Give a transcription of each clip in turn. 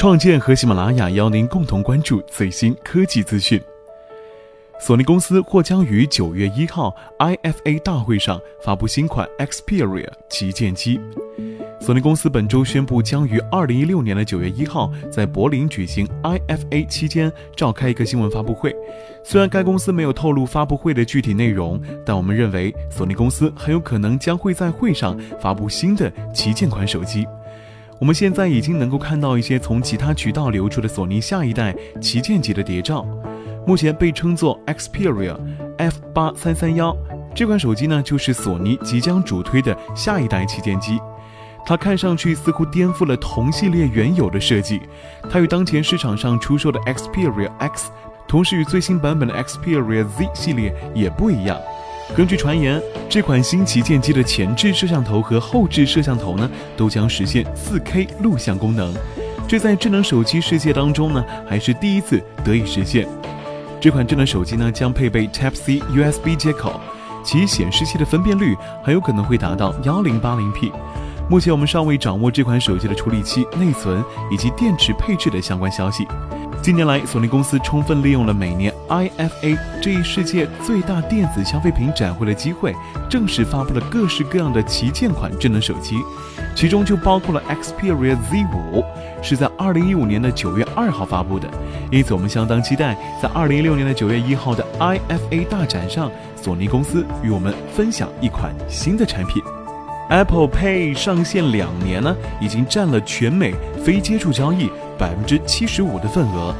创建和喜马拉雅邀您共同关注最新科技资讯。索尼公司或将于九月一号 IFA 大会上发布新款 Xperia 旗舰机。索尼公司本周宣布，将于二零一六年的九月一号在柏林举行 IFA 期间召开一个新闻发布会。虽然该公司没有透露发布会的具体内容，但我们认为索尼公司很有可能将会在会上发布新的旗舰款手机。我们现在已经能够看到一些从其他渠道流出的索尼下一代旗舰级的谍照。目前被称作 Xperia F 八三三幺这款手机呢，就是索尼即将主推的下一代旗舰机。它看上去似乎颠覆了同系列原有的设计。它与当前市场上出售的 Xperia X，同时与最新版本的 Xperia Z 系列也不一样。根据传言，这款新旗舰机的前置摄像头和后置摄像头呢，都将实现 4K 录像功能。这在智能手机世界当中呢，还是第一次得以实现。这款智能手机呢，将配备 Type-C USB 接口，其显示器的分辨率很有可能会达到 1080p。目前我们尚未掌握这款手机的处理器、内存以及电池配置的相关消息。近年来，索尼公司充分利用了每年 IFA 这一世界最大电子消费品展会的机会，正式发布了各式各样的旗舰款智能手机，其中就包括了 Xperia Z5，是在2015年的9月2号发布的。因此，我们相当期待在2016年的9月1号的 IFA 大展上，索尼公司与我们分享一款新的产品。Apple Pay 上线两年呢，已经占了全美非接触交易百分之七十五的份额。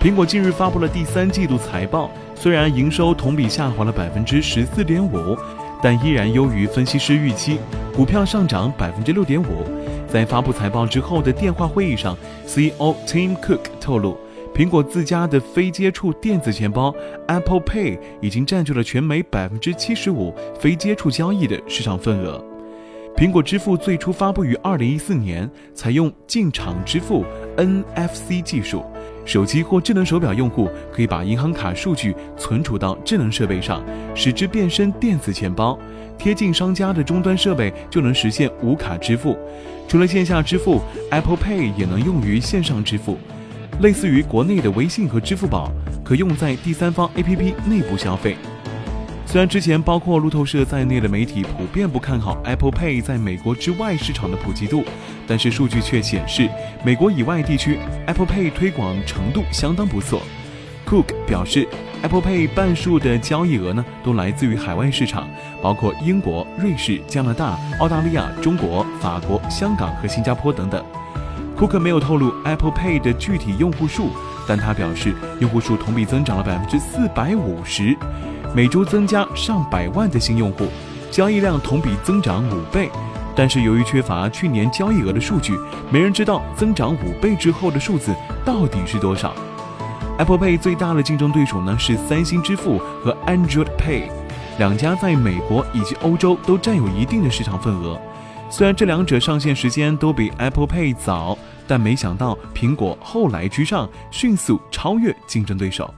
苹果近日发布了第三季度财报，虽然营收同比下滑了百分之十四点五，但依然优于分析师预期，股票上涨百分之六点五。在发布财报之后的电话会议上，CEO Tim Cook 透露，苹果自家的非接触电子钱包 Apple Pay 已经占据了全美百分之七十五非接触交易的市场份额。苹果支付最初发布于二零一四年，采用进场支付 NFC 技术。手机或智能手表用户可以把银行卡数据存储到智能设备上，使之变身电子钱包。贴近商家的终端设备就能实现无卡支付。除了线下支付，Apple Pay 也能用于线上支付，类似于国内的微信和支付宝，可用在第三方 APP 内部消费。虽然之前包括路透社在内的媒体普遍不看好 Apple Pay 在美国之外市场的普及度，但是数据却显示，美国以外地区 Apple Pay 推广程度相当不错。Cook 表示，Apple Pay 半数的交易额呢都来自于海外市场，包括英国、瑞士、加拿大、澳大利亚、中国、法国、香港和新加坡等等。Cook 没有透露 Apple Pay 的具体用户数，但他表示用户数同比增长了百分之四百五十。每周增加上百万的新用户，交易量同比增长五倍，但是由于缺乏去年交易额的数据，没人知道增长五倍之后的数字到底是多少。Apple Pay 最大的竞争对手呢是三星支付和 Android Pay，两家在美国以及欧洲都占有一定的市场份额。虽然这两者上线时间都比 Apple Pay 早，但没想到苹果后来居上，迅速超越竞争对手。